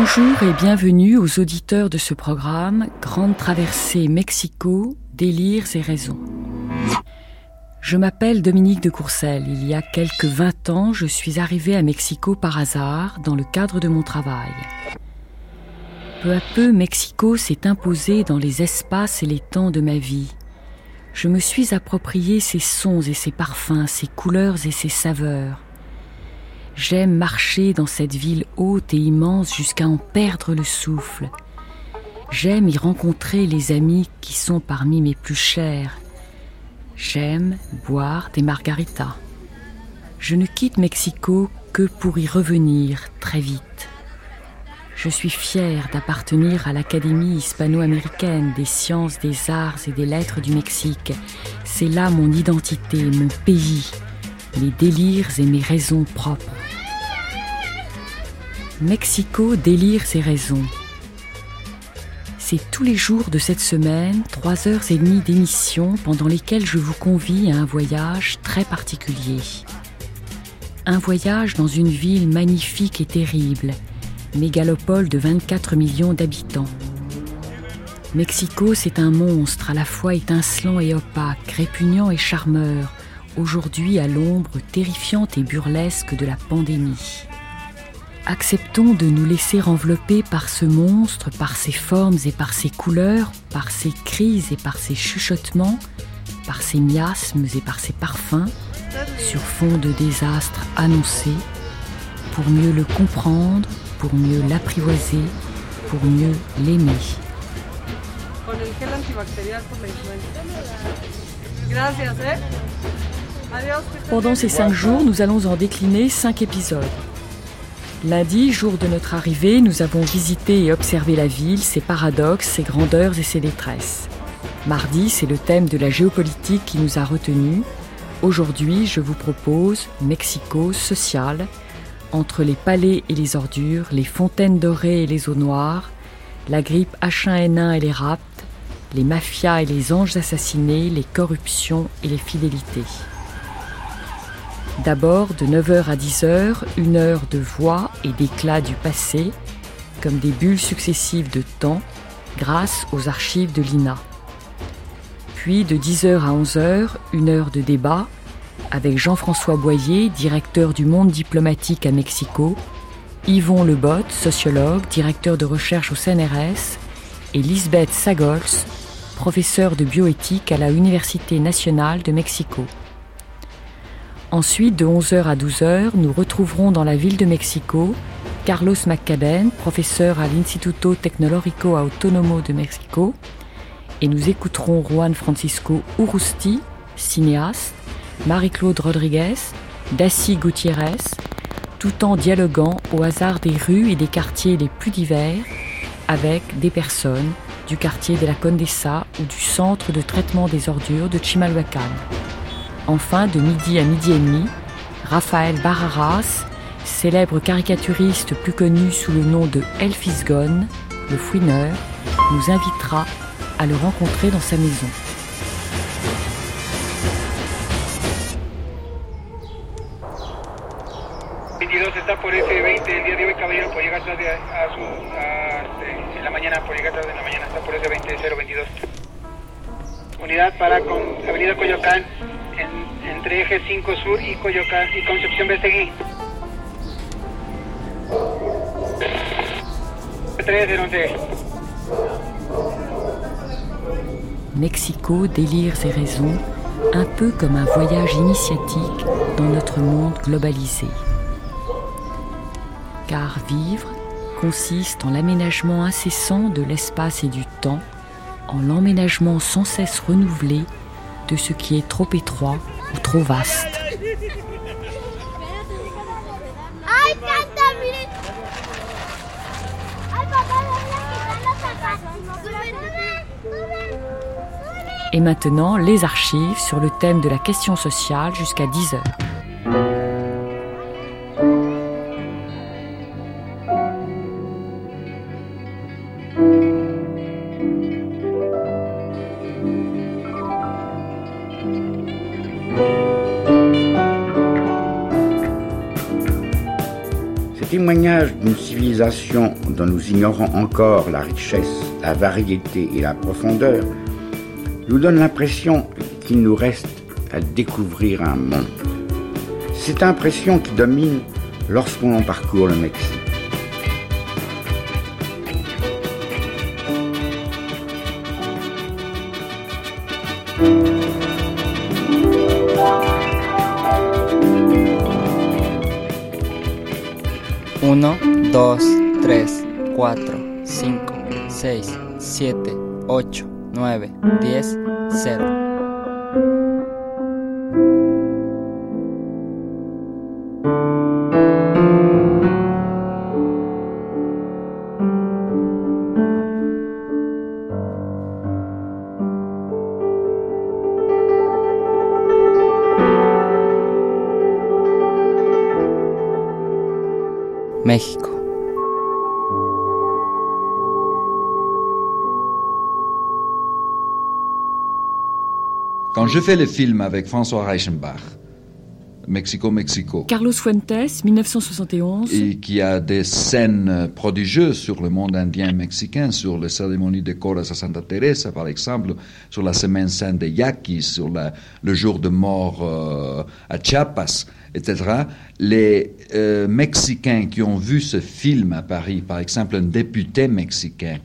Bonjour et bienvenue aux auditeurs de ce programme Grande traversée Mexico, délires et raisons. Je m'appelle Dominique de Courcelles. Il y a quelques 20 ans, je suis arrivée à Mexico par hasard dans le cadre de mon travail. Peu à peu, Mexico s'est imposé dans les espaces et les temps de ma vie. Je me suis approprié ses sons et ses parfums, ses couleurs et ses saveurs. J'aime marcher dans cette ville haute et immense jusqu'à en perdre le souffle. J'aime y rencontrer les amis qui sont parmi mes plus chers. J'aime boire des margaritas. Je ne quitte Mexico que pour y revenir très vite. Je suis fière d'appartenir à l'Académie hispano-américaine des sciences, des arts et des lettres du Mexique. C'est là mon identité, mon pays, mes délires et mes raisons propres. Mexico délire ses raisons. C'est tous les jours de cette semaine, trois heures et demie d'émission pendant lesquelles je vous convie à un voyage très particulier. Un voyage dans une ville magnifique et terrible, mégalopole de 24 millions d'habitants. Mexico, c'est un monstre à la fois étincelant et opaque, répugnant et charmeur, aujourd'hui à l'ombre terrifiante et burlesque de la pandémie. Acceptons de nous laisser envelopper par ce monstre, par ses formes et par ses couleurs, par ses crises et par ses chuchotements, par ses miasmes et par ses parfums, sur fond de désastres annoncés, pour mieux le comprendre, pour mieux l'apprivoiser, pour mieux l'aimer. Pendant ces cinq jours, nous allons en décliner cinq épisodes. Lundi, jour de notre arrivée, nous avons visité et observé la ville, ses paradoxes, ses grandeurs et ses détresses. Mardi, c'est le thème de la géopolitique qui nous a retenus. Aujourd'hui, je vous propose Mexico social, entre les palais et les ordures, les fontaines dorées et les eaux noires, la grippe H1N1 et les raptes, les mafias et les anges assassinés, les corruptions et les fidélités. D'abord, de 9h à 10h, une heure de voix et d'éclat du passé, comme des bulles successives de temps, grâce aux archives de l'INA. Puis, de 10h à 11h, une heure de débat, avec Jean-François Boyer, directeur du Monde diplomatique à Mexico, Yvon Lebot, sociologue, directeur de recherche au CNRS, et Lisbeth Sagols, professeure de bioéthique à la Université nationale de Mexico. Ensuite, de 11h à 12h, nous retrouverons dans la ville de Mexico Carlos McCaben, professeur à l'Instituto Tecnológico Autónomo de Mexico, et nous écouterons Juan Francisco Urusti, cinéaste, Marie-Claude Rodriguez, Daci Gutiérrez, tout en dialoguant au hasard des rues et des quartiers les plus divers avec des personnes du quartier de la Condesa ou du centre de traitement des ordures de Chimalhuacan. Enfin, de midi à midi et demi, Raphaël Barraras, célèbre caricaturiste plus connu sous le nom de Elphys Gone, le fouineur, nous invitera à le rencontrer dans sa maison. está por F20 el día de hoy, caballero, por llegar tarde a, su. A, en la mañana, por llegar tarde en la mañana, está por F20 022. Unidad para Avenida entre Eje 5 Sur y Coyoacán y Concepción Besteguí. 3 Mexico, délires et raisons, un peu comme un voyage initiatique dans notre monde globalisé. Car vivre consiste en l'aménagement incessant de l'espace et du temps, en l'emménagement sans cesse renouvelé de ce qui est trop étroit ou trop vaste. Et maintenant, les archives sur le thème de la question sociale jusqu'à 10 heures. Témoignage d'une civilisation dont nous ignorons encore la richesse, la variété et la profondeur nous donne l'impression qu'il nous reste à découvrir un monde. Cette impression qui domine lorsqu'on parcourt le Mexique. 2, 3, 4, 5, 6, 7, 8, 9, 10, 0. Je fais le film avec François Reichenbach, Mexico, Mexico. Carlos Fuentes, 1971. Et qui a des scènes prodigieuses sur le monde indien mexicain, sur les cérémonies de Coras à Santa Teresa, par exemple, sur la semaine sainte des Yaquis, sur le jour de mort euh, à Chiapas, etc. Les euh, Mexicains qui ont vu ce film à Paris, par exemple, un député mexicain,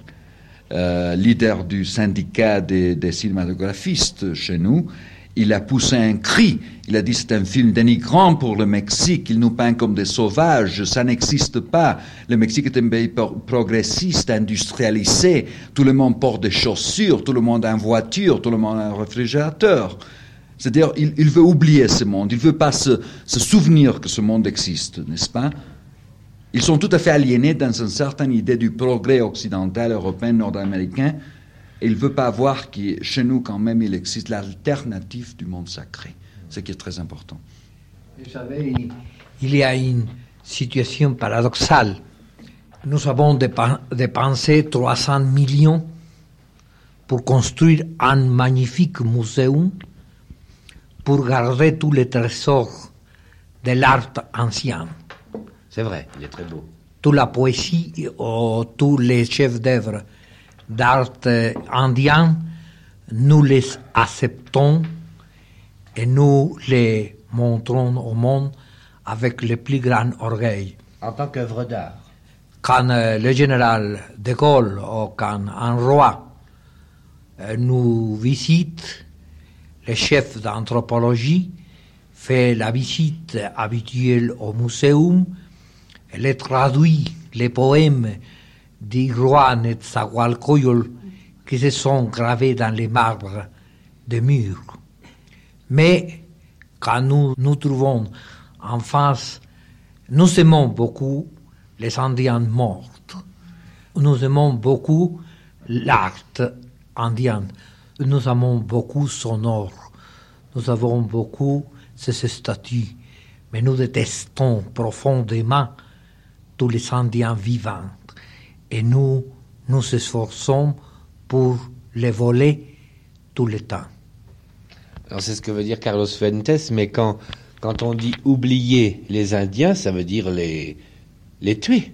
euh, leader du syndicat des, cinématographistes chez nous, il a poussé un cri. Il a dit c'est un film dénigrant pour le Mexique. Il nous peint comme des sauvages. Ça n'existe pas. Le Mexique est un pays progressiste, industrialisé. Tout le monde porte des chaussures. Tout le monde a une voiture. Tout le monde a un réfrigérateur. C'est-à-dire, il, veut oublier ce monde. Il veut pas se souvenir que ce monde existe, n'est-ce pas? Ils sont tout à fait aliénés dans une certaine idée du progrès occidental, européen, nord-américain et il ne veut pas voir que chez nous, quand même, il existe l'alternative du monde sacré, ce qui est très important. Vous savez, il y a une situation paradoxale. Nous avons dépensé 300 millions pour construire un magnifique muséum pour garder tous les trésors de l'art ancien. C'est vrai, il est très beau. Toute la poésie, ou tous les chefs d'œuvre d'art indien, nous les acceptons et nous les montrons au monde avec le plus grand orgueil. En tant qu'œuvre d'art Quand euh, le général de Gaulle ou quand un roi euh, nous visite, le chef d'anthropologie fait la visite habituelle au muséum, les traduit les poèmes d'Iguan et Zahualcoyol qui se sont gravés dans les marbres des murs. Mais quand nous nous trouvons en face, nous aimons beaucoup les Indiens morts. Nous aimons beaucoup l'art indien. Nous aimons beaucoup son or. Nous avons beaucoup ses statues. Mais nous détestons profondément tous les Indiens vivants et nous nous esforçons pour les voler tout le temps. Alors c'est ce que veut dire Carlos Fuentes, mais quand, quand on dit oublier les Indiens, ça veut dire les, les tuer.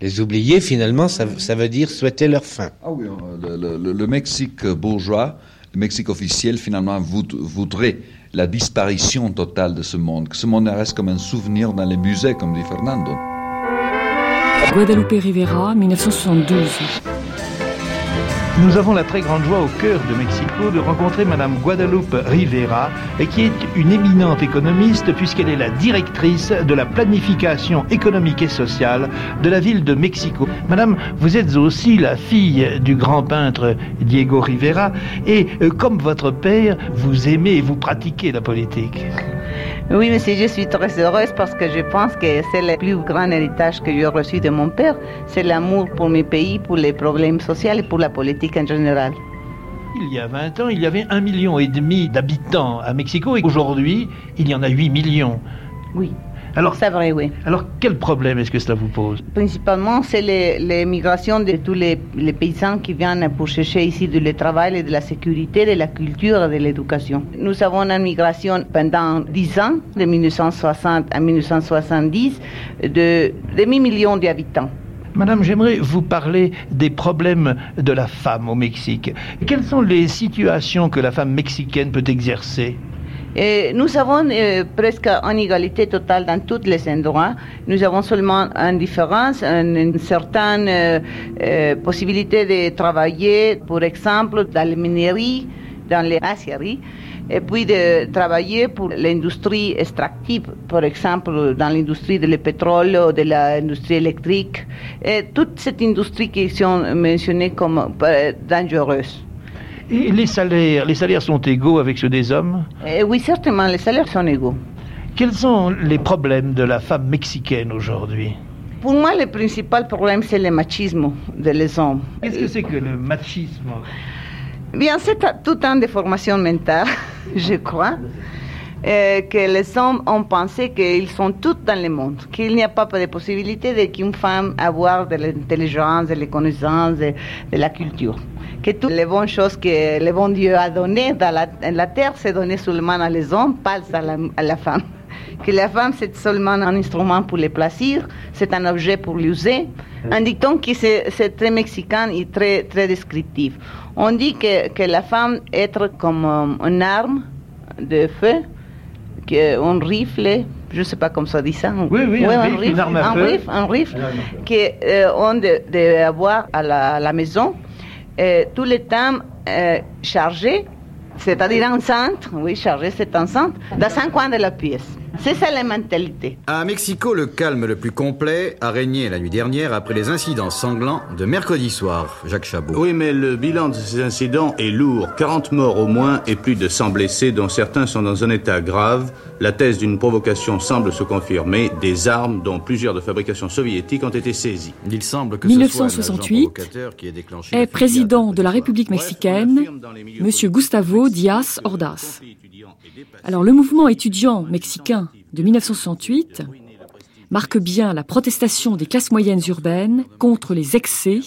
Les oublier, finalement, ça, ça veut dire souhaiter leur fin. Ah oui, euh, le, le, Mexique bourgeois, le Mexique officiel, finalement, voudrait la disparition totale de ce monde, que ce monde reste comme un souvenir dans les musées, comme dit Fernando. Guadalupe Rivera, 1972. Nous avons la très grande joie au cœur de Mexico de rencontrer Madame Guadalupe Rivera, qui est une éminente économiste puisqu'elle est la directrice de la planification économique et sociale de la ville de Mexico. Madame, vous êtes aussi la fille du grand peintre Diego Rivera et euh, comme votre père, vous aimez et vous pratiquez la politique. Oui, monsieur, je suis très heureuse parce que je pense que c'est le plus grand héritage que j'ai reçu de mon père. C'est l'amour pour mes pays, pour les problèmes sociaux et pour la politique en général. Il y a 20 ans, il y avait un million et demi d'habitants à Mexico et aujourd'hui, il y en a 8 millions. Oui. Alors, C'est vrai, oui. alors quel problème est-ce que cela vous pose? Principalement, c'est migrations de tous les, les paysans qui viennent pour chercher ici le travail, de la sécurité, de la culture et de l'éducation. Nous avons une migration pendant 10 ans, de 1960 à 1970, de demi-million d'habitants. Madame, j'aimerais vous parler des problèmes de la femme au Mexique. Quelles sont les situations que la femme mexicaine peut exercer? Et nous avons euh, presque une égalité totale dans tous les endroits. Nous avons seulement une différence, une, certaine euh, euh, possibilité de travailler, par exemple, dans les mineries, dans les aciéries, et puis de travailler pour l'industrie extractive, par exemple, dans l'industrie du pétrole ou de l'industrie électrique, et toute cette industrie qui sont mentionnées comme euh, dangereuse. Et les salaires, les salaires sont égaux avec ceux des hommes? Et oui, certainement, les salaires sont égaux. Quels sont les problèmes de la femme mexicaine aujourd'hui? Pour moi, le principal problème, c'est le machisme des hommes. Qu'est-ce que c'est que le machisme? Bien, c'est tout un de formation mentale, je crois, euh, que les hommes ont pensé qu'ils sont tous dans le monde, qu'il n'y a pas de possibilité qu'une femme avoir de l'intelligence, de la connaissance, de, la culture. Que toutes les bonnes choses que le bon Dieu a données dans la, terre, c'est donné seulement à les hommes, pas à la femme. Que la femme, c'est seulement un instrument pour le plaisir, c'est un objet pour l'user. Un dicton qui c'est très mexicain et très, très descriptif. On dit que, que la femme est comme euh, une arme de feu, que, un rifle, je ne sais pas comment ça dit ça. Oui, oui, un Ouais, rifle, une arme à un feu. rifle, un rifle, qu'on de, de avoir à la, à la maison euh, tout le temps euh, chargé, c'est-à-dire enceinte, oui, chargé, c'est enceinte, dans cinq coins de la pièce. C'est ça la mentalité. À Mexico, le calme le plus complet a régné la nuit dernière après les incidents sanglants de mercredi soir. Jacques Chabot. Oui, mais le bilan de ces incidents est lourd. 40 morts au moins et plus de 100 blessés, dont certains sont dans un état grave. La thèse d'une provocation semble se confirmer. Des armes, dont plusieurs de fabrication soviétique, ont été saisies. Il semble que 1968 est président de la République mexicaine, M. Gustavo Díaz Ordaz. Alors le mouvement étudiant mexicain de 1968 marque bien la protestation des classes moyennes urbaines contre les excès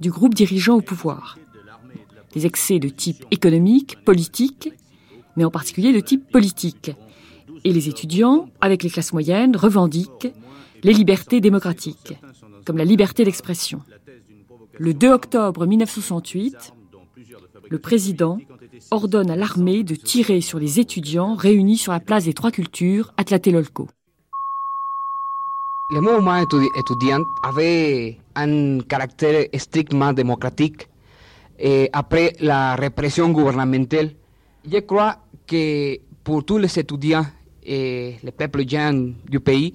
du groupe dirigeant au pouvoir. Des excès de type économique, politique, mais en particulier de type politique. Et les étudiants, avec les classes moyennes, revendiquent les libertés démocratiques, comme la liberté d'expression. Le 2 octobre 1968, le président ordonne à l'armée de tirer sur les étudiants réunis sur la place des Trois Cultures à Tlatelolco. Le mouvement étudi- étudiant avait un caractère strictement démocratique et après la répression gouvernementale. Je crois que pour tous les étudiants et les peuples jeunes du pays,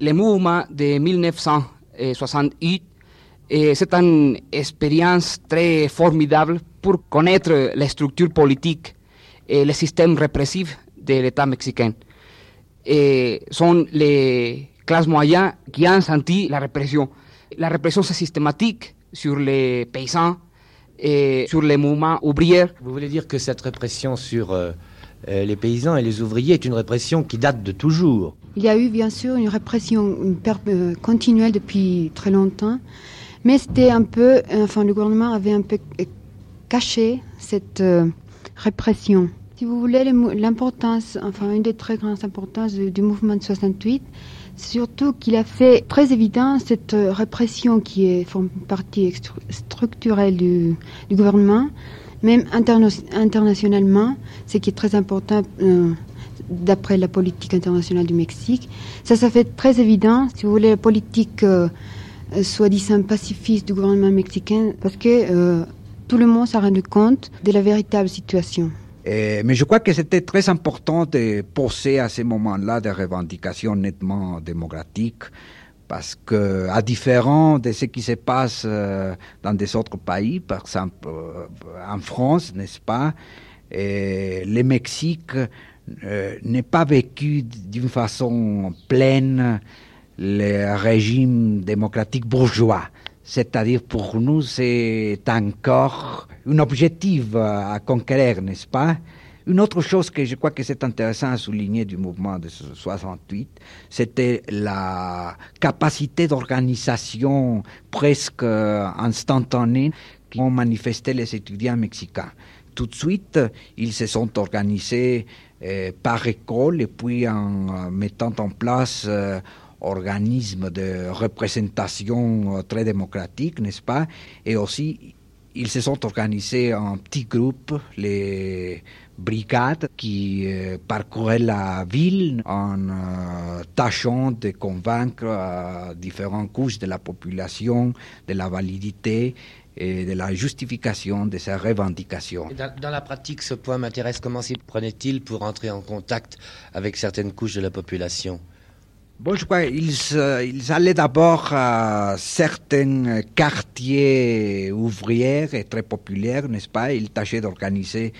le mouvement de 1968 eh, c'est une expérience très formidable pour connaître les structures politiques et le système répressif de l'État mexicain. Et sont les classes moyennes qui ont senti la répression. La répression, c'est systématique sur les paysans et sur les mouvements ouvriers. Vous voulez dire que cette répression sur euh, euh, les paysans et les ouvriers est une répression qui date de toujours? Il y a eu bien sûr une répression une per- euh, continuelle depuis très longtemps, mais c'était un peu, enfin le gouvernement avait un peu caché cette euh, répression. Si vous voulez, l'importance, enfin une des très grandes importances du, mouvement de 68, c'est surtout qu'il a fait très évident cette euh, répression qui est forme partie structurelle du, gouvernement, même interna- internationalement, ce qui est très important euh, d'après la politique internationale du Mexique. Ça, ça fait très évident, si vous voulez, la politique soi-disant pacifiste du gouvernement mexicain, parce que tout le monde s'est rendu compte de la véritable situation. Euh, mais je crois que c'était très important de poser à ce moment-là des revendications nettement démocratiques, parce que, à différent de ce qui se passe euh, dans des autres pays, par exemple euh, en France, n'est-ce pas, euh, le Mexique euh, n'est pas vécu d'une façon pleine le régime démocratique bourgeois. C'est-à-dire pour nous, c'est encore un objectif à conquérir, n'est-ce pas? Une autre chose que je crois que c'est intéressant à souligner du mouvement de 68, c'était la capacité d'organisation presque instantanée qu'ont manifesté les étudiants mexicains. Tout de suite, ils se sont organisés euh, par école et puis en mettant en place organismes de représentation euh, très démocratiques, n'est-ce pas? Et aussi, ils se sont organisés en petits groupes, les brigades qui euh, parcouraient la ville en euh, tâchant de convaincre différentes couches de la population de la validité et de la justification de ces revendications. Dans, dans, la pratique, ce point m'intéresse. Comment s'y prenait-il pour entrer en contact avec certaines couches de la population? Bon, je crois qu'ils ils allaient d'abord à certains quartiers ouvriers et très populaires, n'est-ce pas? Ils tâchaient d'organiser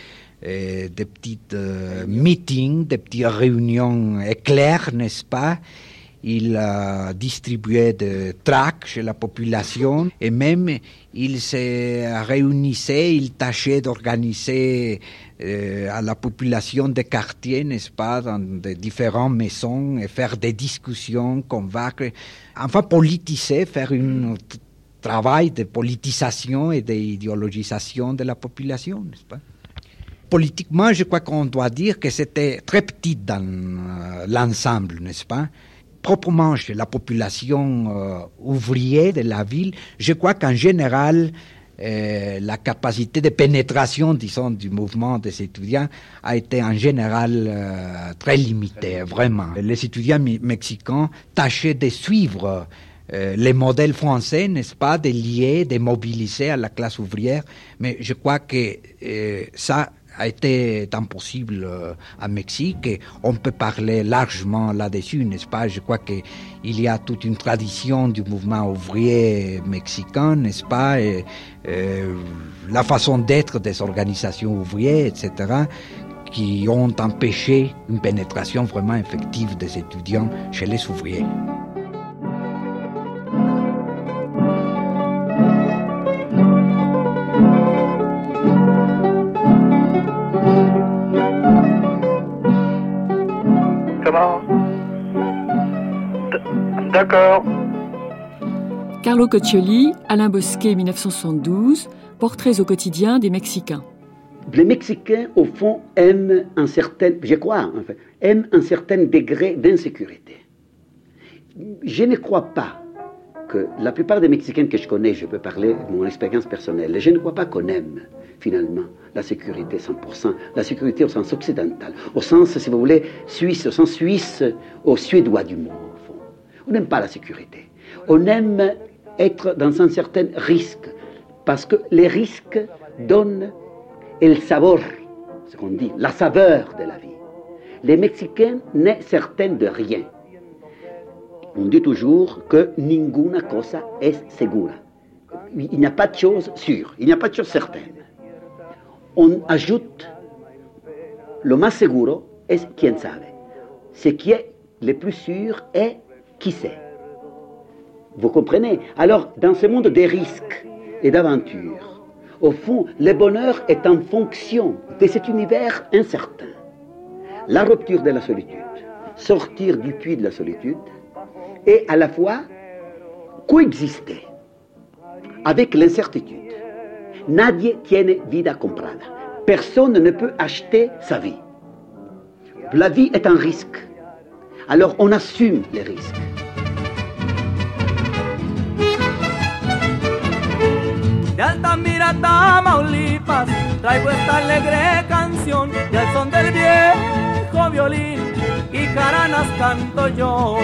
euh, des petites euh, meetings, des petites réunions éclairs, n'est-ce pas? Il a distribué des tracts chez la population et même il se réunissait, il tâchait d'organiser euh, à la population des quartiers, n'est-ce pas, dans des différentes maisons et faire des discussions, convaincre, enfin politiser, faire un travail de politisation et d'idéologisation de la population, n'est-ce pas? Politiquement, je crois qu'on doit dire que c'était très petit dans euh, l'ensemble, n'est-ce pas? Proprement chez la population euh, ouvrière de la ville, je crois qu'en général, euh, la capacité de pénétration, disons, du mouvement des étudiants a été en général euh, très limitée, vraiment. Les étudiants mexicains tâchaient de suivre euh, les modèles français, n'est-ce pas, de lier, de mobiliser à la classe ouvrière, mais je crois que ça a été impossible euh, à Mexique et on peut parler largement là-dessus, n'est-ce pas? Je crois qu'il y a toute une tradition du mouvement ouvrier mexicain, n'est-ce pas? Et, euh, La façon d'être des organisations ouvrières, etc., qui ont empêché une pénétration vraiment effective des étudiants chez les ouvriers. D'accord. Carlo Coccioli, Alain Bosquet, 1972, Portraits au quotidien des Mexicains. Les Mexicains, au fond, aiment un certain, je crois, aiment un certain degré d'insécurité. Je ne crois pas que la plupart des Mexicains que je connais, je peux parler de mon expérience personnelle, je ne crois pas qu'on aime finalement la sécurité 100%, la sécurité au sens occidental, au sens, si vous voulez, suisse, au sens suisse, au suédois du mot. On n'aime pas la sécurité. On aime être dans un certain risque, parce que les risques donnent le sabor, ce qu'on dit, la saveur de la vie. Les Mexicains n'est certains de rien. On dit toujours que ninguna cosa es segura. Il n'y a pas de chose sûre, il n'y a pas de chose certaine. On ajoute le más seguro es quien sabe. Ce qui est le plus sûr est qui sait Vous comprenez? Alors, dans ce monde des risques et d'aventures, au fond, le bonheur est en fonction de cet univers incertain. La rupture de la solitude, sortir du puits de la solitude, et à la fois coexister avec l'incertitude. Nadie tiene vida comprada. Personne ne peut acheter sa vie. La vie est un risque. Alors on assume les risques. De Altamira, Tamaulipas, traigo esta alegre canción y al son del viejo violín y caranas canto yo.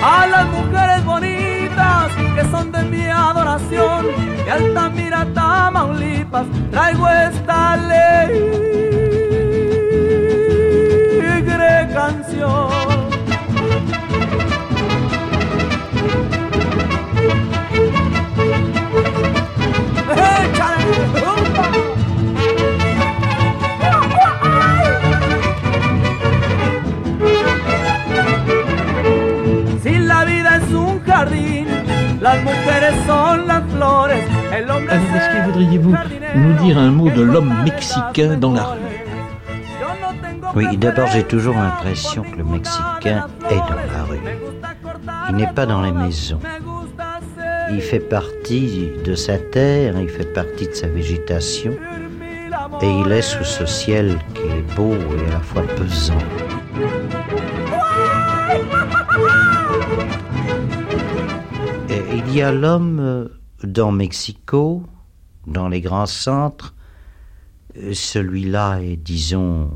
A las mujeres bonitas que son de mi adoración, de Altamira, Tamaulipas, traigo esta alegre canción. De l'homme mexicain dans la rue Oui, d'abord j'ai toujours l'impression que le Mexicain est dans la rue. Il n'est pas dans les maisons. Il fait partie de sa terre, il fait partie de sa végétation, et il est sous ce ciel qui est beau et à la fois pesant. Il y a l'homme euh, dans Mexico, dans les grands centres, celui-là est, disons,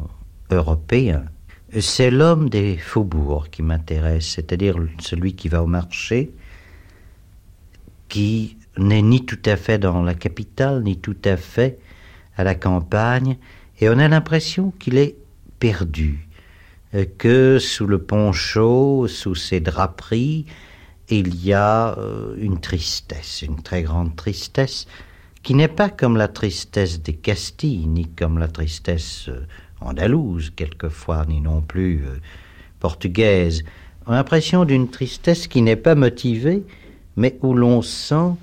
européen. C'est l'homme des faubourgs qui m'intéresse, c'est-à-dire celui qui va au marché, qui n'est ni tout à fait dans la capitale, ni tout à fait à la campagne, et on a l'impression qu'il est perdu, euh, que sous le poncho, sous ses draperies, il y a euh, une tristesse, une très grande tristesse, qui n'est pas comme la tristesse des Castilles, ni comme la tristesse euh, andalouse quelquefois, ni non plus portugaise. On a l'impression d'une tristesse qui n'est pas motivée, mais où l'on sent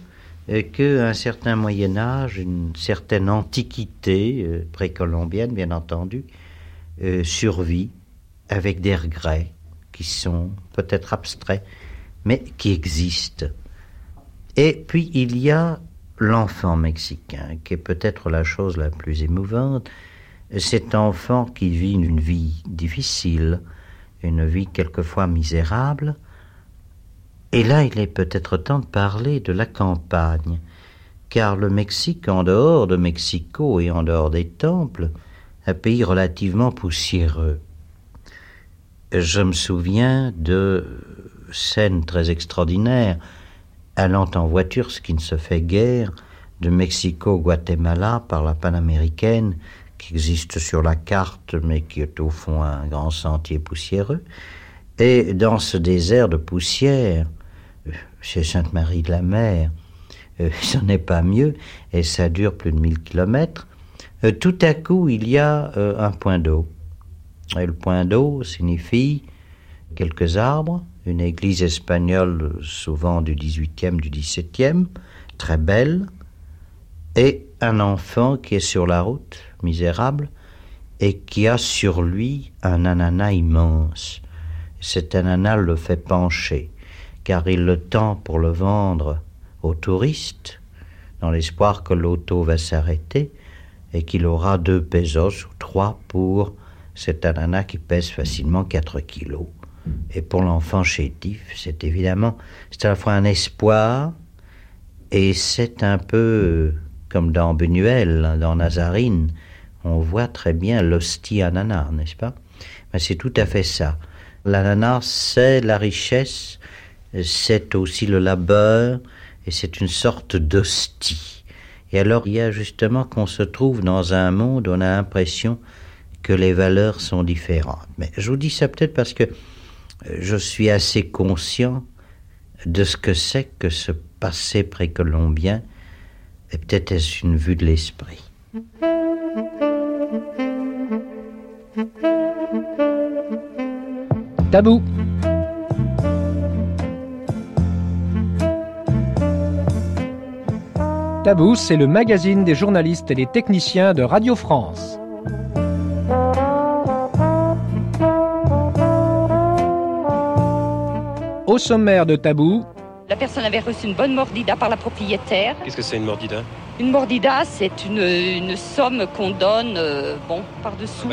euh, qu'un certain Moyen Âge, une certaine antiquité euh, précolombienne, bien entendu, euh, survit avec des regrets qui sont peut-être abstraits, mais qui existent. Et puis il y a l'enfant mexicain, qui est peut-être la chose la plus émouvante, cet enfant qui vit une vie difficile, une vie quelquefois misérable, et là, il est peut-être temps de parler de la campagne, car le Mexique, en dehors de Mexico et en dehors des temples, un pays relativement poussiéreux. Je me souviens de scènes très extraordinaires, allant en voiture, ce qui ne se fait guère, de Mexico au Guatemala par la panaméricaine, qui existe sur la carte, mais qui est au fond un grand sentier poussiéreux. Et dans ce désert de poussière, chez Sainte-Marie de la Mer, euh, ce n'est pas mieux, et ça dure plus de 1000 kilomètres, euh, tout à coup il y a euh, un point d'eau. Et le point d'eau signifie quelques arbres, une église espagnole souvent du 18e, du 17e, très belle, et un enfant qui est sur la route, misérable, et qui a sur lui un ananas immense. Cet ananas le fait pencher car il le tend pour le vendre aux touristes, dans l'espoir que l'auto va s'arrêter et qu'il aura deux pesos ou trois pour cet ananas qui pèse facilement 4 kilos. Et pour l'enfant chétif, c'est évidemment, c'est à la fois un espoir et c'est un peu comme dans Buñuel, dans Nazarine, on voit très bien l'hostie ananas, n'est-ce pas? Mais c'est tout à fait ça. L'ananas, c'est la richesse c'est aussi le labeur et c'est une sorte d'hostie. Et alors il y a justement qu'on se trouve dans un monde où on a l'impression que les valeurs sont différentes. Mais je vous dis ça peut-être parce que euh, je suis assez conscient de ce que c'est que ce passé précolombien, et peut-être est-ce une vue de l'esprit. Tabou. Tabou, c'est le magazine des journalistes et des techniciens de Radio France. Sommaire de Tabou, la personne avait reçu une bonne mordida par la propriétaire. Qu'est-ce que c'est une mordida? Une mordida, c'est une, somme qu'on donne, euh, bon, par-dessous.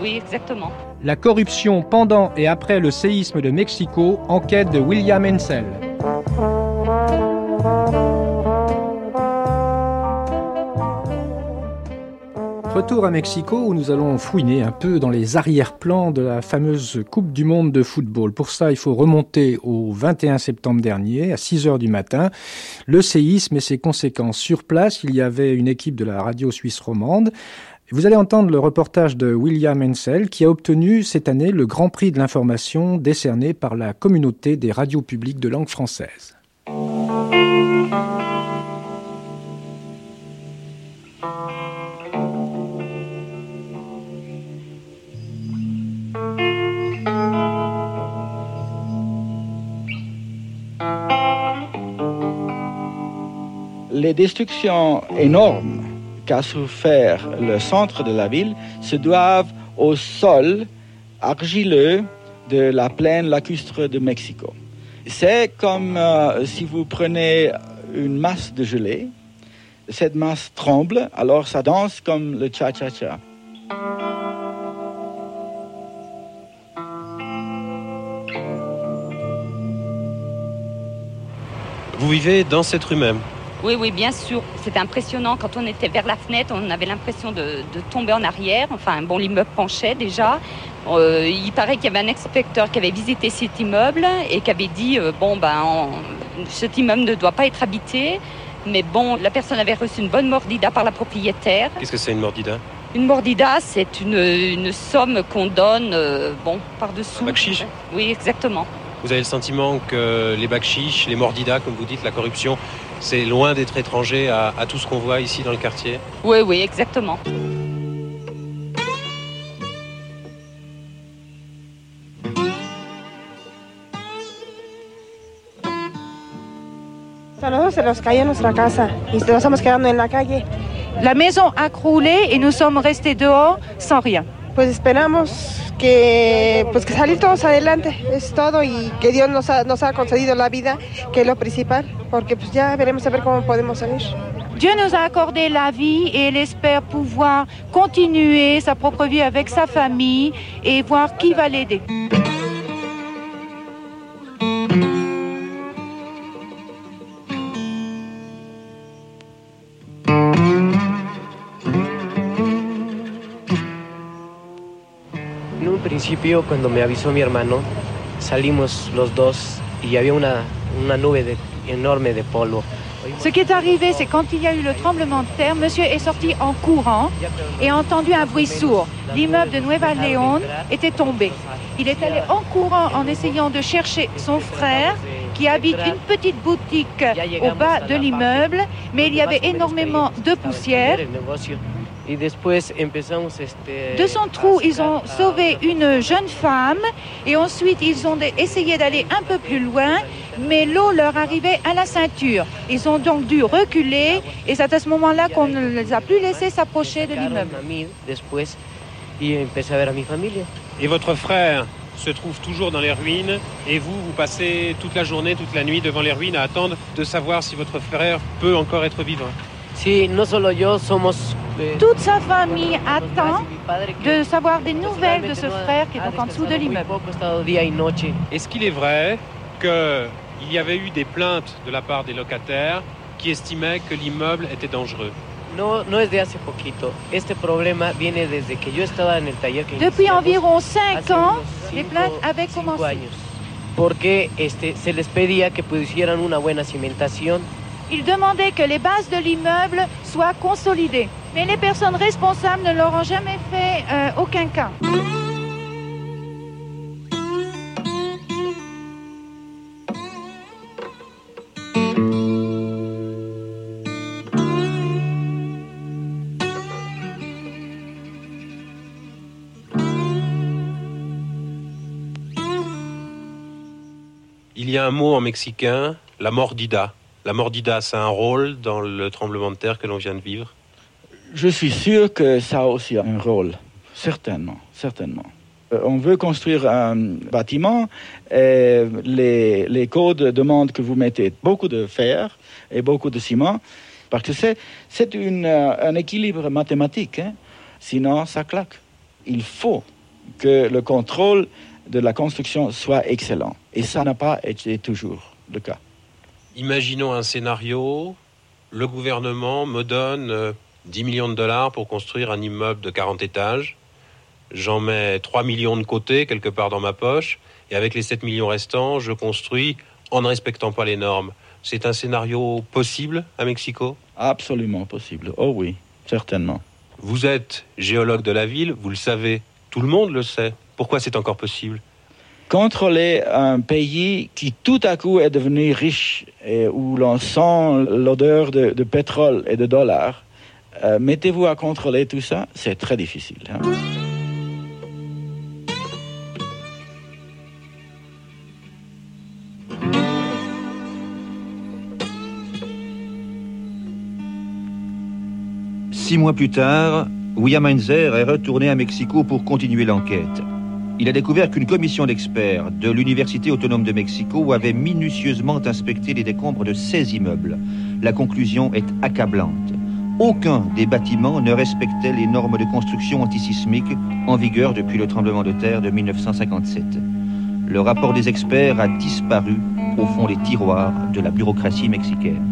Oui, exactement. La corruption pendant et après le séisme de Mexico, enquête de William Hensel. Retour à Mexico où nous allons fouiner un peu dans les arrière-plans de la fameuse Coupe du Monde de football. Pour ça, il faut remonter au 21 septembre dernier, à 6 heures du matin. Le séisme et ses conséquences sur place. Il y avait une équipe de la radio suisse romande. Vous allez entendre le reportage de William Hensel qui a obtenu cette année le Grand Prix de l'information décerné par la communauté des radios publiques de langue française. Les destructions énormes qu'a souffert le centre de la ville se doivent au sol argileux de la plaine lacustre de Mexico. C'est comme euh, si vous prenez une masse de gelée, cette masse tremble, alors ça danse comme le cha-cha-cha. Vous vivez dans cette rue même Oui, oui, bien sûr. C'était impressionnant. Quand on était vers la fenêtre, on avait l'impression de, de tomber en arrière. Enfin, bon, l'immeuble penchait déjà. Euh, il paraît qu'il y avait un inspecteur qui avait visité cet immeuble et qui avait dit euh, bon ben on- cet immeuble ne doit pas être habité. Mais bon, la personne avait reçu une bonne mordida par la propriétaire. Qu'est-ce que c'est une mordida? Une mordida, c'est une, une somme qu'on donne euh, bon par-dessous. Bakchich Oui, exactement. Vous avez le sentiment que les bakchiches, les mordidas, comme vous dites, la corruption, c'est loin d'être étranger à, à tout ce qu'on voit ici dans le quartier Oui, oui, exactement. A nosotros se nos cayó nuestra casa y nos estamos quedando en la calle. La maison a croulé et nous sommes restés dehors sans rien. Pues esperamos que, pues que salir todos adelante, es todo, y que Dios nos ha, nos ha concedido la vida, que es lo principal, porque pues ya veremos a ver cómo podemos salir. Dieu nous a accordé la vie et il espère pouvoir continuer sa propre vie avec sa famille et voir qui va l'aider. Principio, cuando me avisó mi hermano, salimos los dos y había una, una nube de- enorme de polvo. Ce qui est arrivé, c'est quand il y a eu le tremblement de terre, monsieur est sorti en courant et a entendu un bruit sourd. L'immeuble de Nueva León était tombé. Il est allé en courant en essayant de chercher son frère qui habite une petite boutique au bas de l'immeuble, mais il y avait énormément de poussière. De son trou, ils ont sauvé une jeune femme et ensuite ils ont essayé d'aller un peu plus loin, mais l'eau leur arrivait à la ceinture. Ils ont donc dû reculer et c'est à ce moment-là qu'on ne les a plus laissés s'approcher de l'immeuble. Et votre frère se trouve toujours dans les ruines et vous, vous passez toute la journée, toute la nuit devant les ruines à attendre de savoir si votre frère peut encore être vivant. Sí, no solo yo, somos... eh, Toute sa famille attend de savoir des nouvelles de ce frère qui est donc en dessous de l'immeuble. Est-ce qu'il est vrai qu'il y avait eu des plaintes de la part des locataires qui estimaient que l'immeuble était dangereux? No, no es de hace poquito. Este problema viene desde que yo estaba en el taller que Depuis environ cinq hace ans, unos les plaintes avaient commencé. Porque este, se les pedía que pusieran una buena cimentación Ils demandaient que les bases de l'immeuble soient consolidées. Mais les personnes responsables ne leur ont jamais fait euh, aucun cas. Il y a un mot en mexicain, la mordida. La mordida, c'est un rôle dans le tremblement de terre que l'on vient de vivre? Je suis sûr que ça a aussi un rôle, certainement, certainement. Euh, On veut construire un bâtiment et les, codes demandent que vous mettez beaucoup de fer et beaucoup de ciment parce que c'est, euh, un équilibre mathématique. hein. Sinon, ça claque. Il faut que le contrôle de la construction soit excellent. Et ça n'a pas été toujours le cas. Imaginons un scénario, le gouvernement me donne euh, 10 millions de dollars pour construire un immeuble de 40 étages. J'en mets 3 millions de côté, quelque part dans ma poche, et avec les 7 millions restants, je construis en ne respectant pas les normes. C'est un scénario possible à Mexico? Absolument possible. Oh oui, certainement. Vous êtes géologue de la ville, vous le savez, tout le monde le sait. Pourquoi c'est encore possible? Contrôler un pays qui tout à coup est devenu riche et où l'on sent l'odeur de, pétrole et de dollars, euh, mettez-vous à contrôler tout ça, c'est très difficile. hein. Six mois plus tard, William Heinzer est retourné à Mexico pour continuer l'enquête. Il a découvert qu'une commission d'experts de l'Université autonome de Mexico avait minutieusement inspecté les décombres de 16 immeubles. La conclusion est accablante. Aucun des bâtiments ne respectait les normes de construction antisismique en vigueur depuis le tremblement de terre de 1957. Le rapport des experts a disparu au fond des tiroirs de la bureaucratie mexicaine. «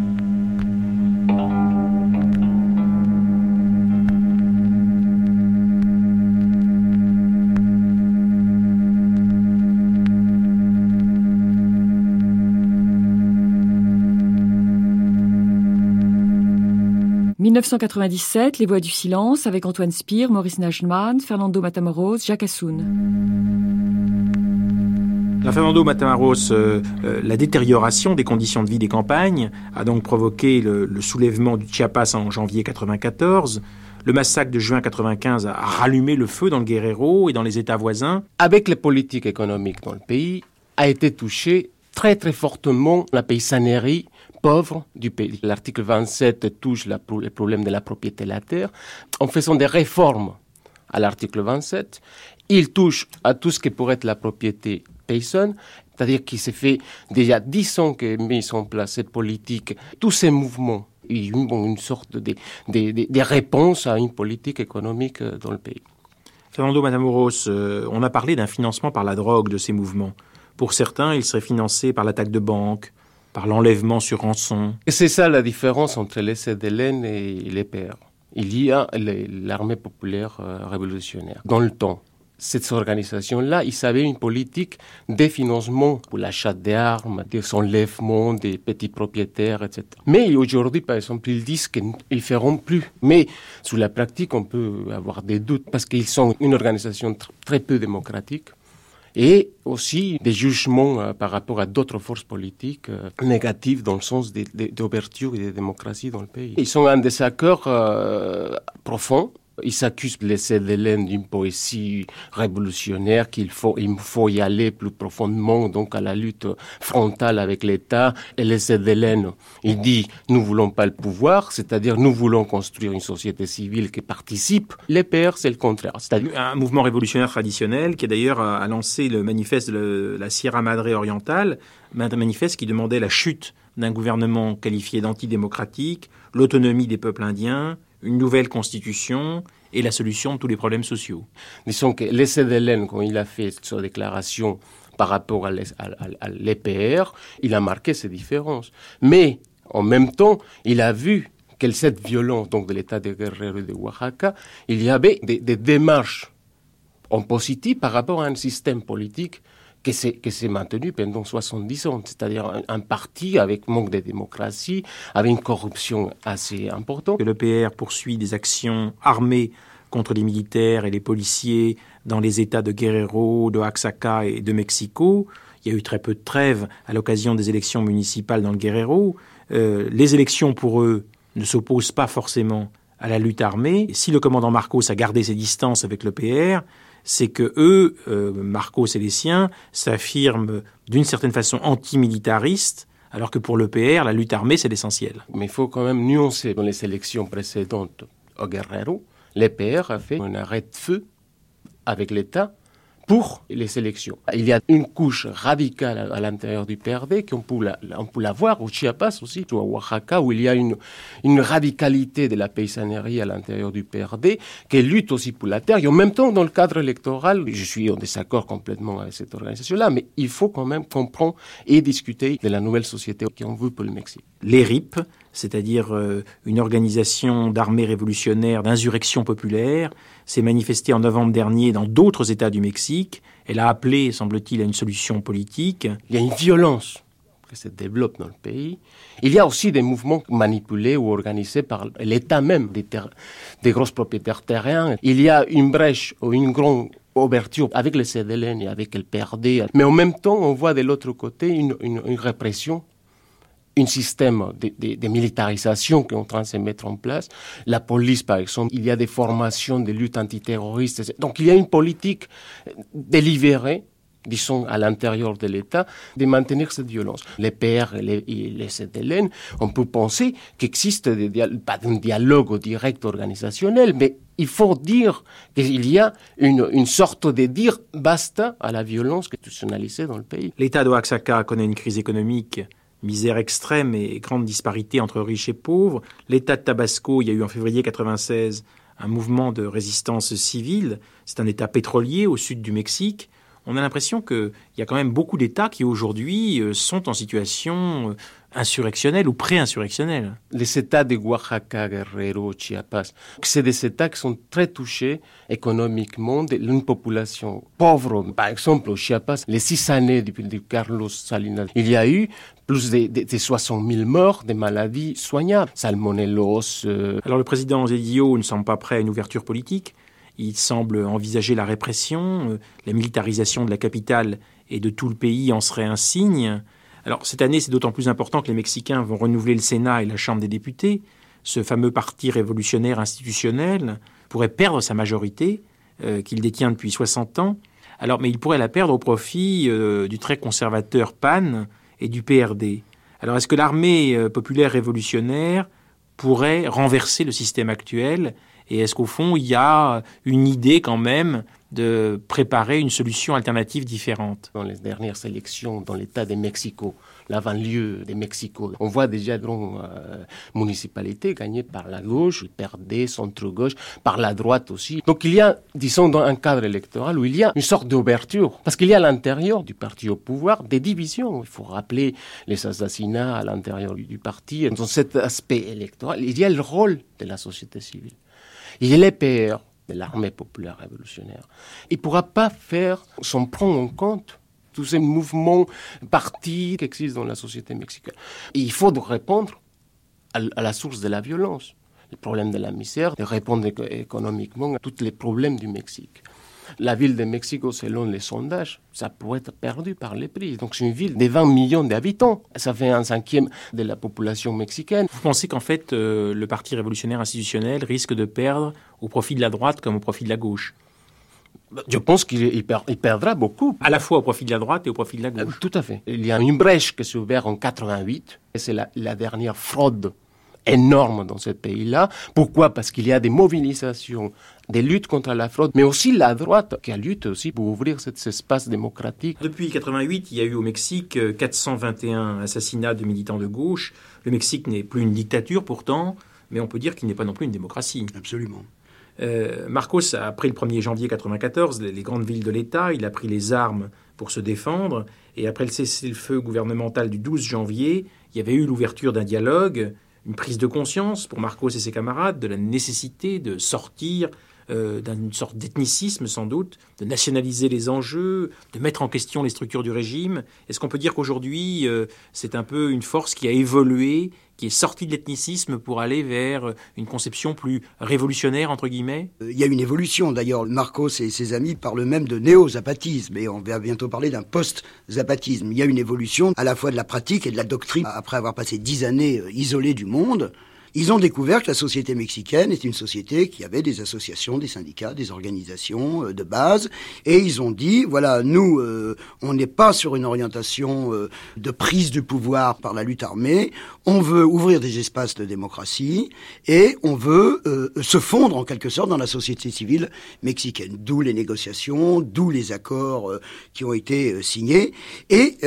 1997, Les Voix du Silence avec Antoine Spire, Maurice Najman, Fernando Matamoros, Jacques Assoun. Fernando Matamoros, euh, euh, la détérioration des conditions de vie des campagnes a donc provoqué le, le soulèvement du Chiapas en janvier 94. Le massacre de juin 95 a rallumé le feu dans le Guerrero et dans les États voisins. Avec les politiques économiques dans le pays, a été touché très très fortement la paysannerie pauvre du pays. L'article 27 touche la, le problème de la propriété de la terre. En faisant des réformes à l'article 27, il touche à tout ce qui pourrait être la propriété paysanne, c'est-à-dire qu'il s'est fait déjà dix ans qu'est mise en place cette politique. Tous ces mouvements, a une, sorte de, de, de, de réponse à une politique économique dans le pays. Fernando Matamoros, euh, on a parlé d'un financement par la drogue de ces mouvements. Pour certains, il serait financé par l'attaque de banques, par l'enlèvement sur rançon. Et c'est ça la différence entre les CDLN et les PR. Il y a l'armée populaire euh, révolutionnaire. Dans le temps, cette organisation-là, ils avaient une politique de financement pour l'achat d'armes, des enlèvements des petits propriétaires, etc. Mais aujourd'hui, par exemple, ils disent qu'ils ne feront plus. Mais sous la pratique, on peut avoir des doutes parce qu'ils sont une organisation très peu démocratique et aussi des jugements euh, par rapport à d'autres forces politiques euh, négatives dans le sens d'ouverture et de démocratie dans le pays. Ils sont en désaccord euh, profond ils s'accusent les CDLN d'une poésie révolutionnaire, qu'il faut, il faut y aller plus profondément, donc à la lutte frontale avec l'État. Et les CDLN, il dit, nous voulons pas le pouvoir, c'est-à-dire nous voulons construire une société civile qui participe. Les PR, c'est le contraire. C'est-à-dire un mouvement révolutionnaire traditionnel qui, d'ailleurs, a lancé le manifeste de la Sierra Madre orientale, un manifeste qui demandait la chute d'un gouvernement qualifié d'antidémocratique, l'autonomie des peuples indiens, une nouvelle constitution et la solution de tous les problèmes sociaux. Disons que les CDLN, quand il a fait sa déclaration par rapport à l'EPR, il a marqué ces différences. Mais en même temps, il a vu que cette violence donc de l'État de Guerrero et de Oaxaca, il y avait des, des démarches en positif par rapport à un système politique qui s'est maintenu pendant 70 ans, c'est-à-dire un, parti avec manque de démocratie, avec une corruption assez importante. Que le PR poursuit des actions armées contre les militaires et les policiers dans les États de Guerrero, de Oaxaca et de Mexico. Il y a eu très peu de trêves à l'occasion des élections municipales dans le Guerrero. Euh, les élections, pour eux, ne s'opposent pas forcément à la lutte armée. Si le commandant Marcos a gardé ses distances avec le PR, c'est que eux, euh, Marcos et les siens, s'affirment d'une certaine façon antimilitaristes, alors que pour l'EPR, la lutte armée, c'est l'essentiel. Mais il faut quand même nuancer. Dans les élections précédentes au Guerrero, l'EPR a fait un arrêt de feu avec l'État pour les élections. Il y a une couche radicale à, l'intérieur du PRD qu'on peut, la, on peut la voir au Chiapas aussi, ou à Oaxaca, où il y a une, une radicalité de la paysannerie à l'intérieur du PRD qui lutte aussi pour la terre. Et en même temps, dans le cadre électoral, je suis en désaccord complètement avec cette organisation-là, mais il faut quand même comprendre et discuter de la nouvelle société qu'on veut pour le Mexique. Les RIP, c'est-à-dire euh, une organisation d'armée révolutionnaire, d'insurrection populaire, s'est manifestée en novembre dernier dans d'autres États du Mexique. Elle a appelé, semble-t-il, à une solution politique. Il y a une violence qui se développe dans le pays. Il y a aussi des mouvements manipulés ou organisés par l'État même, des, grosses propriétaires terriens. Il y a une brèche ou une grande ouverture avec le CDLN et avec le PRD. Mais en même temps, on voit de l'autre côté une répression un système de, de, de, militarisation qui est en train de se mettre en place. La police, par exemple, il y a des formations de lutte antiterroriste. Donc il y a une politique délibérée disons, à l'intérieur de l'État, de maintenir cette violence. Les PR et les, les ZLN, on peut penser qu'existe pas un dialogue direct organisationnel, mais il faut dire qu'il y a une, une, sorte de dire basta à la violence institutionnalisée dans le pays. L'État de Oaxaca connaît une crise économique misère extrême et grande disparité entre riches et pauvres. L'État de Tabasco, il y a eu en février 96 un mouvement de résistance civile. C'est un État pétrolier au sud du Mexique. On a l'impression qu'il y a quand même beaucoup d'États qui aujourd'hui euh, sont en situation insurrectionnelle ou pré-insurrectionnelle. Les États de Oaxaca, Guerrero, Chiapas, c'est des États qui sont très touchés économiquement d'une population pauvre. Par exemple, au Chiapas, les six années depuis de Carlos Salinas, il y a eu plus de, de, de 60 000 morts de maladies soignables, salmonellose. Euh... Alors le président Zedillo ne semble pas prêt à une ouverture politique. Il semble envisager la répression, euh, la militarisation de la capitale et de tout le pays en serait un signe. Alors cette année, c'est d'autant plus important que les Mexicains vont renouveler le Sénat et la Chambre des députés. Ce fameux parti révolutionnaire institutionnel pourrait perdre sa majorité euh, qu'il détient depuis 60 ans. Alors, mais il pourrait la perdre au profit euh, du très conservateur PAN et du PRD. Alors, est-ce que l'armée euh, populaire révolutionnaire pourrait renverser le système actuel Et est-ce qu'au fond, il y a une idée quand même de préparer une solution alternative différente? Dans les dernières élections dans l'État de Mexico, l'avant-lieu de Mexico, on voit déjà grandes euh, municipalités gagnées par la gauche, PRD, centre-gauche, par la droite aussi. Donc il y a, disons, dans un cadre électoral où il y a une sorte d'ouverture, parce qu'il y a à l'intérieur du parti au pouvoir des divisions. Il faut rappeler les assassinats à l'intérieur du parti. Dans cet aspect électoral, il y a le rôle de la société civile. Il y a les PR, de l'armée populaire révolutionnaire. Il ne pourra pas faire sans prendre en compte tous ces mouvements, partis qui existent dans la société mexicaine. Il faut répondre à, à la source de la violence, le problème de la misère, de répondre économiquement à tous les problèmes du Mexique. La ville de Mexico, selon les sondages, ça pourrait être perdu par les prix. Donc c'est une ville de 20 millions d'habitants. Ça fait un cinquième de la population mexicaine. Vous pensez qu'en fait, euh, le Parti révolutionnaire institutionnel risque de perdre au profit de la droite comme au profit de la gauche? Je pense qu'il per, perdra beaucoup. À la fois au profit de la droite et au profit de la gauche. Tout à fait. Il y a une brèche qui s'est ouverte en 88, et c'est la, la dernière fraude énorme dans ce pays-là. Pourquoi? Parce qu'il y a des mobilisations, des luttes contre la fraude, mais aussi la droite qui a lutté aussi pour ouvrir cet espace démocratique. Depuis 88, il y a eu au Mexique 421 assassinats de militants de gauche. Le Mexique n'est plus une dictature pourtant, mais on peut dire qu'il n'est pas non plus une démocratie. Absolument. Euh, Marcos a pris le 1er janvier 94 les, les grandes villes de l'État, il a pris les armes pour se défendre, et après le cessez-le-feu gouvernemental du 12 janvier, il y avait eu l'ouverture d'un dialogue une prise de conscience pour Marcos et ses camarades de la nécessité de sortir euh, d'une sorte d'ethnicisme sans doute, de nationaliser les enjeux, de mettre en question les structures du régime. Est-ce qu'on peut dire qu'aujourd'hui, euh, c'est un peu une force qui a évolué, qui est sortie de l'ethnicisme pour aller vers une conception plus révolutionnaire, entre guillemets? Il y a une évolution. D'ailleurs, Marcos et ses amis parlent même de néo-zapatisme, et on va bientôt parler d'un post-zapatisme. Il y a une évolution à la fois de la pratique et de la doctrine. Après avoir passé dix années isolés du monde, ils ont découvert que la société mexicaine était une société qui avait des associations, des syndicats, des organisations euh, de base, et ils ont dit, voilà, nous, euh, on n'est pas sur une orientation euh, de prise du pouvoir par la lutte armée, on veut ouvrir des espaces de démocratie, et on veut euh, se fondre en quelque sorte dans la société civile mexicaine, d'où les négociations, d'où les accords euh, qui ont été signés, et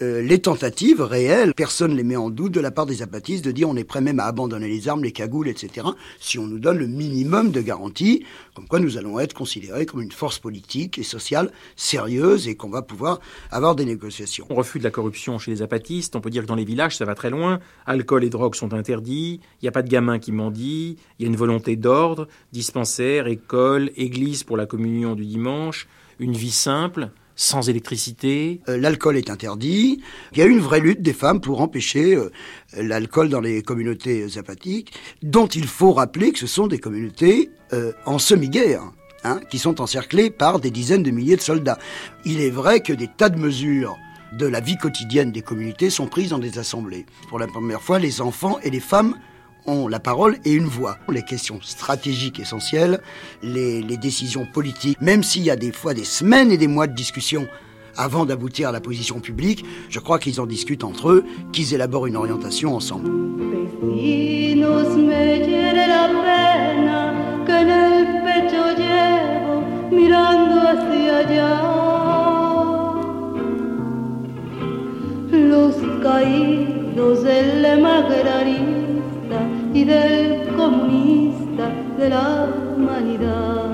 les tentatives réelles, personne ne les met en doute de la part des apatistes de dire on est prêt même à abandonner donner les armes, les cagoules, etc., si on nous donne le minimum de garanties, comme quoi nous allons être considérés comme une force politique et sociale sérieuse et qu'on va pouvoir avoir des négociations. On refuse la corruption chez les apatistes, on peut dire que dans les villages ça va très loin, alcool et drogue sont interdits, il n'y a pas de gamins qui mendient, il y a une volonté d'ordre, dispensaire, école, église pour la communion du dimanche, une vie simple, sans électricité. Euh, l'alcool est interdit. Il y a une vraie lutte des femmes pour empêcher euh, l'alcool dans les communautés zapatiques, dont il faut rappeler que ce sont des communautés euh, en semi-guerre. Hein, qui sont encerclées par des dizaines de milliers de soldats. Il est vrai que des tas de mesures de la vie quotidienne des communautés sont prises dans des assemblées. Pour la première fois, les enfants et les femmes ont la parole et une voix. Les questions stratégiques essentielles, les, décisions politiques, même s'il y a des fois des semaines et des mois de discussion avant d'aboutir à la position publique, je crois qu'ils en discutent entre eux, qu'ils élaborent une orientation ensemble. Los caídos y del comunista de la humanidad.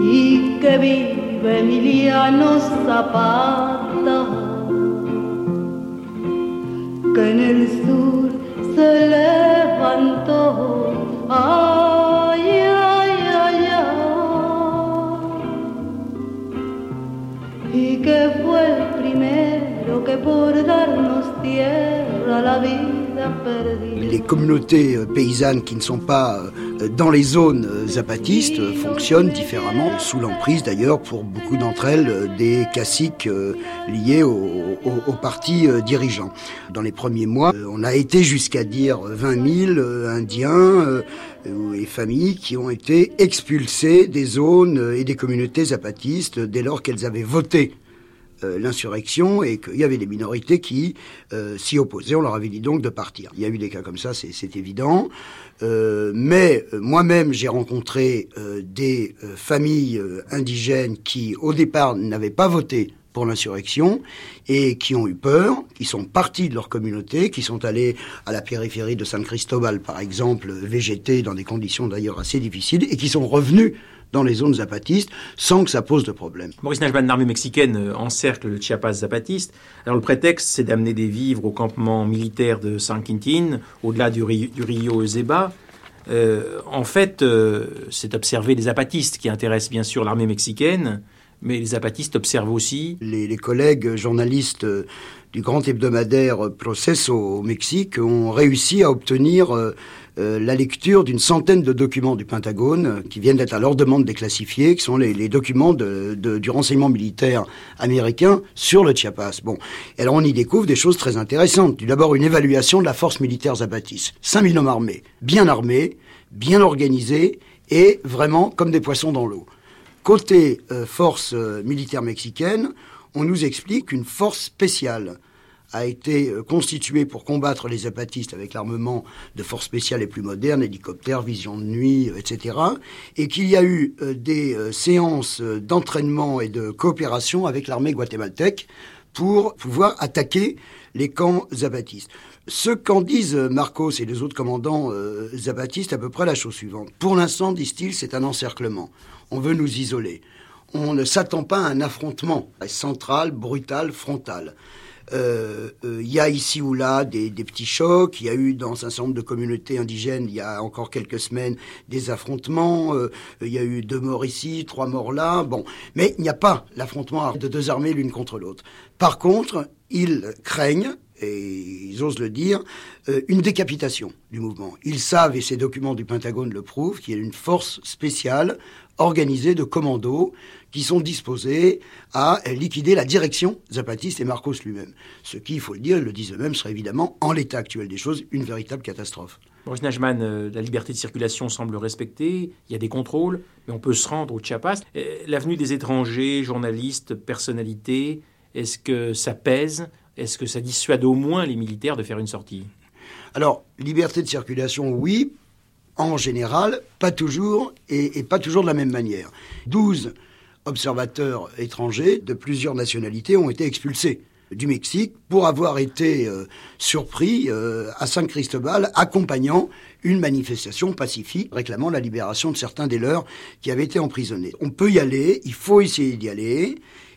Y que vive Emiliano Zapata, que en el sur se levantó. Ay, ay, ay. Y que fue el primero que por darnos tierra. Les communautés euh, paysannes qui ne sont pas euh, dans les zones euh, zapatistes fonctionnent différemment, sous l'emprise d'ailleurs pour beaucoup d'entre elles des caciques liés au, au, parti dirigeant. Dans les premiers mois, on a été jusqu'à dire 20 000 Indiens et familles qui ont été expulsés des zones et des communautés zapatistes dès lors qu'elles avaient voté euh, l'insurrection et qu'il y avait des minorités qui euh, s'y opposaient. On leur avait dit donc de partir. Il y a eu des cas comme ça, c'est évident. Euh, mais moi-même, j'ai rencontré des familles indigènes qui, au départ, n'avaient pas voté pour l'insurrection et qui ont eu peur, qui sont partis de leur communauté, qui sont allés à la périphérie de San Cristobal, par exemple, végéter dans des conditions d'ailleurs assez difficiles et qui sont revenus dans les zones zapatistes sans que ça pose de problème. Maurice Najman, l'armée mexicaine euh, encercle le Chiapas zapatiste. Alors le prétexte, c'est d'amener des vivres au campement militaire de San Quintin, au-delà du, du, Rio Ezeba. Euh, en fait, euh, c'est observer les zapatistes qui intéressent bien sûr l'armée mexicaine, mais les zapatistes observent aussi... Les, les collègues journalistes euh, du grand hebdomadaire Proceso au Mexique ont réussi à obtenir euh, euh, la lecture d'une centaine de documents du Pentagone euh, qui viennent d'être à leur demande déclassifiés, qui sont les, documents du renseignement militaire américain sur le Chiapas. Bon, alors on y découvre des choses très intéressantes. D'abord une évaluation de la force militaire zapatiste. 5000 hommes armés, bien armés, bien organisés et vraiment comme des poissons dans l'eau. Côté euh, force militaire mexicaine, on nous explique qu'une force spéciale a été euh, constituée pour combattre les zapatistes avec l'armement de forces spéciales les plus modernes, hélicoptères, vision de nuit, etc. Et qu'il y a eu des séances d'entraînement et de coopération avec l'armée guatémaltèque pour pouvoir attaquer les camps zapatistes. Ce qu'en disent Marcos et les autres commandants euh, zapatistes, à peu près la chose suivante. Pour l'instant, disent-ils, c'est un encerclement. On veut nous isoler. On ne s'attend pas à un affrontement central, brutal, frontal. Il euh, euh, y a ici ou là des, des, petits chocs. Il y a eu dans un certain nombre de communautés indigènes, il y a encore quelques semaines, des affrontements. Il euh, y a eu deux morts ici, trois morts là. Bon, mais il n'y a pas l'affrontement de deux armées l'une contre l'autre. Par contre, ils craignent et ils osent le dire, une décapitation du mouvement. Ils savent, et ces documents du Pentagone le prouvent, qu'il y a une force spéciale organisée de commandos qui sont disposés à liquider la direction zapatiste et Marcos lui-même. Ce qui, il faut le dire, ils le disent eux-mêmes, serait évidemment, en l'état actuel des choses, une véritable catastrophe. Maurice Najman, euh, la liberté de circulation semble respectée, il y a des contrôles, mais on peut se rendre au Chiapas. Euh, l'avenue des étrangers, journalistes, personnalités, est-ce que ça pèse? Est-ce que ça dissuade au moins les militaires de faire une sortie? Alors, liberté de circulation, oui. En général, pas toujours, et, et pas toujours de la même manière. 12 observateurs étrangers de plusieurs nationalités ont été expulsés du Mexique pour avoir été euh, surpris euh, à San Cristobal accompagnant une manifestation pacifique réclamant la libération de certains des leurs qui avaient été emprisonnés. On peut y aller, il faut essayer d'y aller.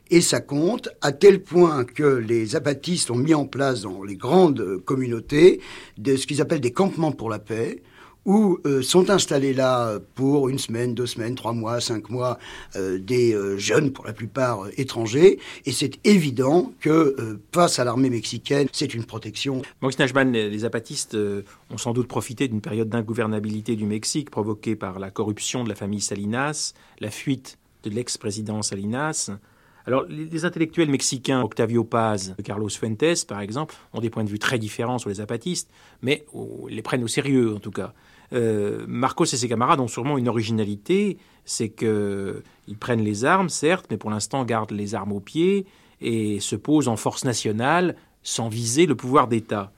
Et ça compte à tel point que les apatistes ont mis en place dans les grandes communautés de ce qu'ils appellent des campements pour la paix, où euh, sont installés là pour une semaine, deux semaines, trois mois, cinq mois, euh, des euh, jeunes, pour la plupart euh, étrangers. Et c'est évident que euh, face à l'armée mexicaine, c'est une protection. Maurice Najman, les, les apatistes euh, ont sans doute profité d'une période d'ingouvernabilité du Mexique provoquée par la corruption de la famille Salinas, la fuite de l'ex-président Salinas, alors, les intellectuels mexicains, Octavio Paz, Carlos Fuentes, par exemple, ont des points de vue très différents sur les zapatistes, mais les prennent au sérieux, en tout cas. Euh, Marcos et ses camarades ont sûrement une originalité, c'est qu'ils prennent les armes, certes, mais pour l'instant gardent les armes au pied et se posent en force nationale sans viser le pouvoir d'État.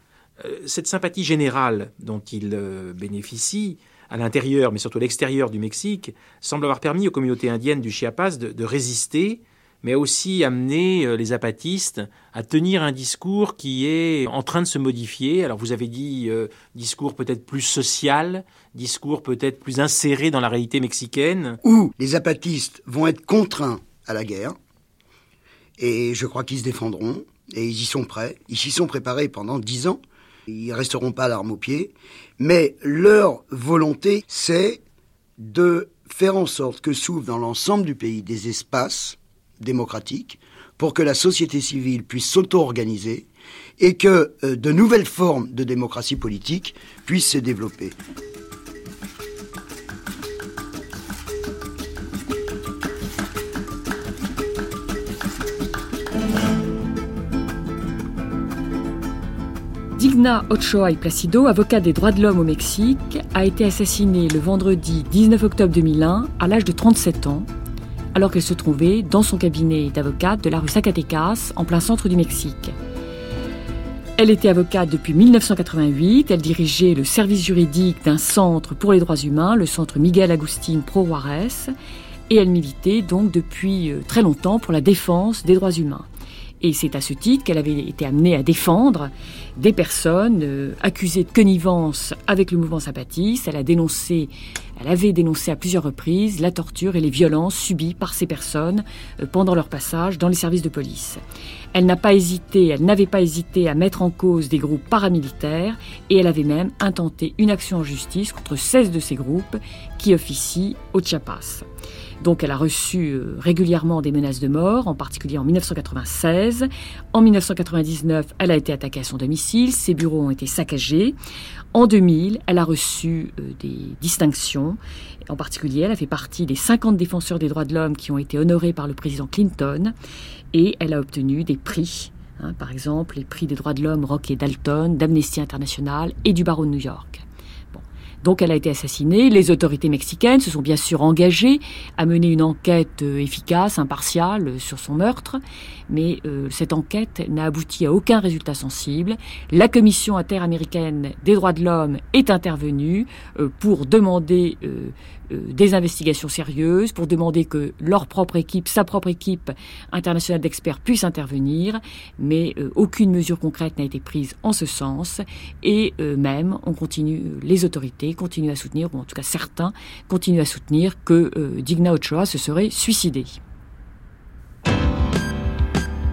Euh, cette sympathie générale dont ils euh, bénéficient, à l'intérieur, mais surtout à l'extérieur du Mexique, semble avoir permis aux communautés indiennes du Chiapas de, résister, mais aussi amené euh, les zapatistes à tenir un discours qui est en train de se modifier. Alors vous avez dit discours peut-être plus social, discours peut-être plus inséré dans la réalité mexicaine. Où les zapatistes vont être contraints à la guerre, et je crois qu'ils se défendront, et ils y sont prêts. Ils s'y sont préparés pendant dix ans. Ils resteront pas l'arme au pied. Mais leur volonté, c'est de faire en sorte que s'ouvrent dans l'ensemble du pays des espaces démocratiques pour que la société civile puisse s'auto-organiser et que euh, de nouvelles formes de démocratie politique puissent se développer. Digna Ochoa y Placido, avocat des droits de l'homme au Mexique, a été assassinée le vendredi 19 octobre 2001 à l'âge de 37 ans, alors qu'elle se trouvait dans son cabinet d'avocate de la rue Zacatecas, en plein centre du Mexique. Elle était avocate depuis 1988, elle dirigeait le service juridique d'un centre pour les droits humains, le centre Miguel Agustín Pro Juarez, et elle militait donc depuis euh, très longtemps pour la défense des droits humains. Et c'est à ce titre qu'elle avait été amenée à défendre des personnes euh, accusées de connivence avec le mouvement zapatiste. Elle a dénoncé, elle avait dénoncé à plusieurs reprises la torture et les violences subies par ces personnes euh, pendant leur passage dans les services de police. Elle n'a pas hésité, elle n'avait pas hésité à mettre en cause des groupes paramilitaires et elle avait même intenté une action en justice contre 16 de ces groupes qui officient au Chiapas. Donc elle a reçu euh, régulièrement des menaces de mort, en particulier en 1996. En 1999, elle a été attaquée à son domicile, ses bureaux ont été saccagés. En 2000, elle a reçu euh, des distinctions. En particulier, elle a fait partie des 50 défenseurs des droits de l'homme qui ont été honorés par le président Clinton. Et elle a obtenu des prix hein, par exemple les prix des droits de l'homme Rock et Dalton, d'Amnesty International et du barreau de New York. Donc elle a été assassinée. Les autorités mexicaines se sont bien sûr engagées à mener une enquête euh, efficace, impartiale euh, sur son meurtre, mais euh, cette enquête n'a abouti à aucun résultat sensible. La Commission interaméricaine des droits de l'homme est intervenue pour demander des investigations sérieuses, pour demander que leur propre équipe, sa propre équipe internationale d'experts puisse intervenir, mais aucune mesure concrète n'a été prise en ce sens, et même on continue les autorités continuent à soutenir, ou en tout cas certains continuent à soutenir que euh, Digna Ochoa se serait suicidé.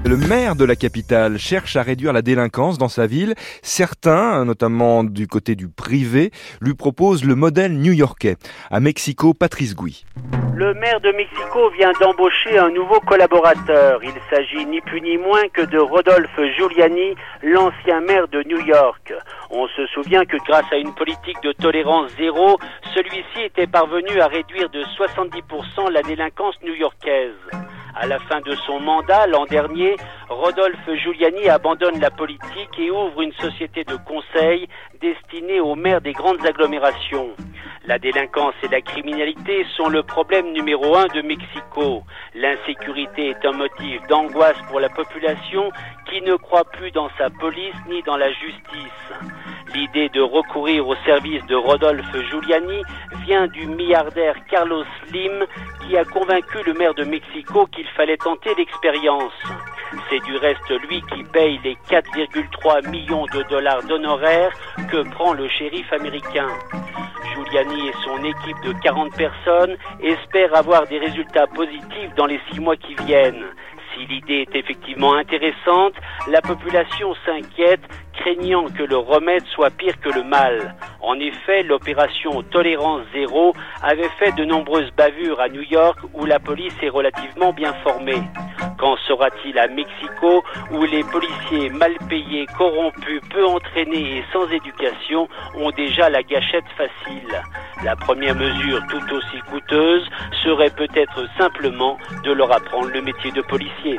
Le maire de la capitale cherche à réduire la délinquance dans sa ville. Certains, notamment du côté du privé, lui proposent le modèle new-yorkais. À Mexico, Patrice Gouy. Le maire de Mexico vient d'embaucher un nouveau collaborateur. Il s'agit ni plus ni moins que de Rodolphe Giuliani, l'ancien maire de New York. On se souvient que grâce à une politique de tolérance zéro, celui-ci était parvenu à réduire de 70% la délinquance new-yorkaise. À la fin de son mandat l'an dernier, Rodolphe Giuliani abandonne la politique et ouvre une société de conseil destinée aux maires des grandes agglomérations. La délinquance et la criminalité sont le problème numéro un de Mexico. L'insécurité est un motif d'angoisse pour la population qui ne croit plus dans sa police ni dans la justice. L'idée de recourir au service de Rodolphe Giuliani vient du milliardaire Carlos Slim qui a convaincu le maire de Mexico qu'il fallait tenter l'expérience. C'est du reste lui qui paye les 4,3 millions de dollars d'honoraires que prend le shérif américain. Giuliani et son équipe de 40 personnes espèrent avoir des résultats positifs dans les six mois qui viennent. Si l'idée est effectivement intéressante, la population s'inquiète, craignant que le remède soit pire que le mal. En effet, l'opération Tolérance Zéro avait fait de nombreuses bavures à New York où la police est relativement bien formée. Qu'en sera-t-il à Mexico où les policiers mal payés, corrompus, peu entraînés et sans éducation ont déjà la gâchette facile? La première mesure tout aussi coûteuse serait peut-être simplement de leur apprendre le métier de policier.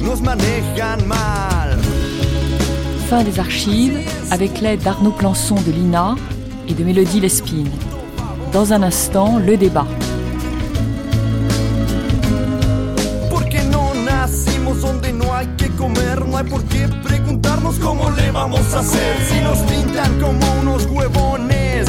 nos manejan mal. Fin des archives avec l'aide d'Arnaud Plançon de l'INA et de Mélodie Lespine. Dans un instant, le débat. Porque no nacimos donde no hay que comer, no hay por qué preguntarnos cómo le vamos a hacer. Si nos pintan como unos huevones,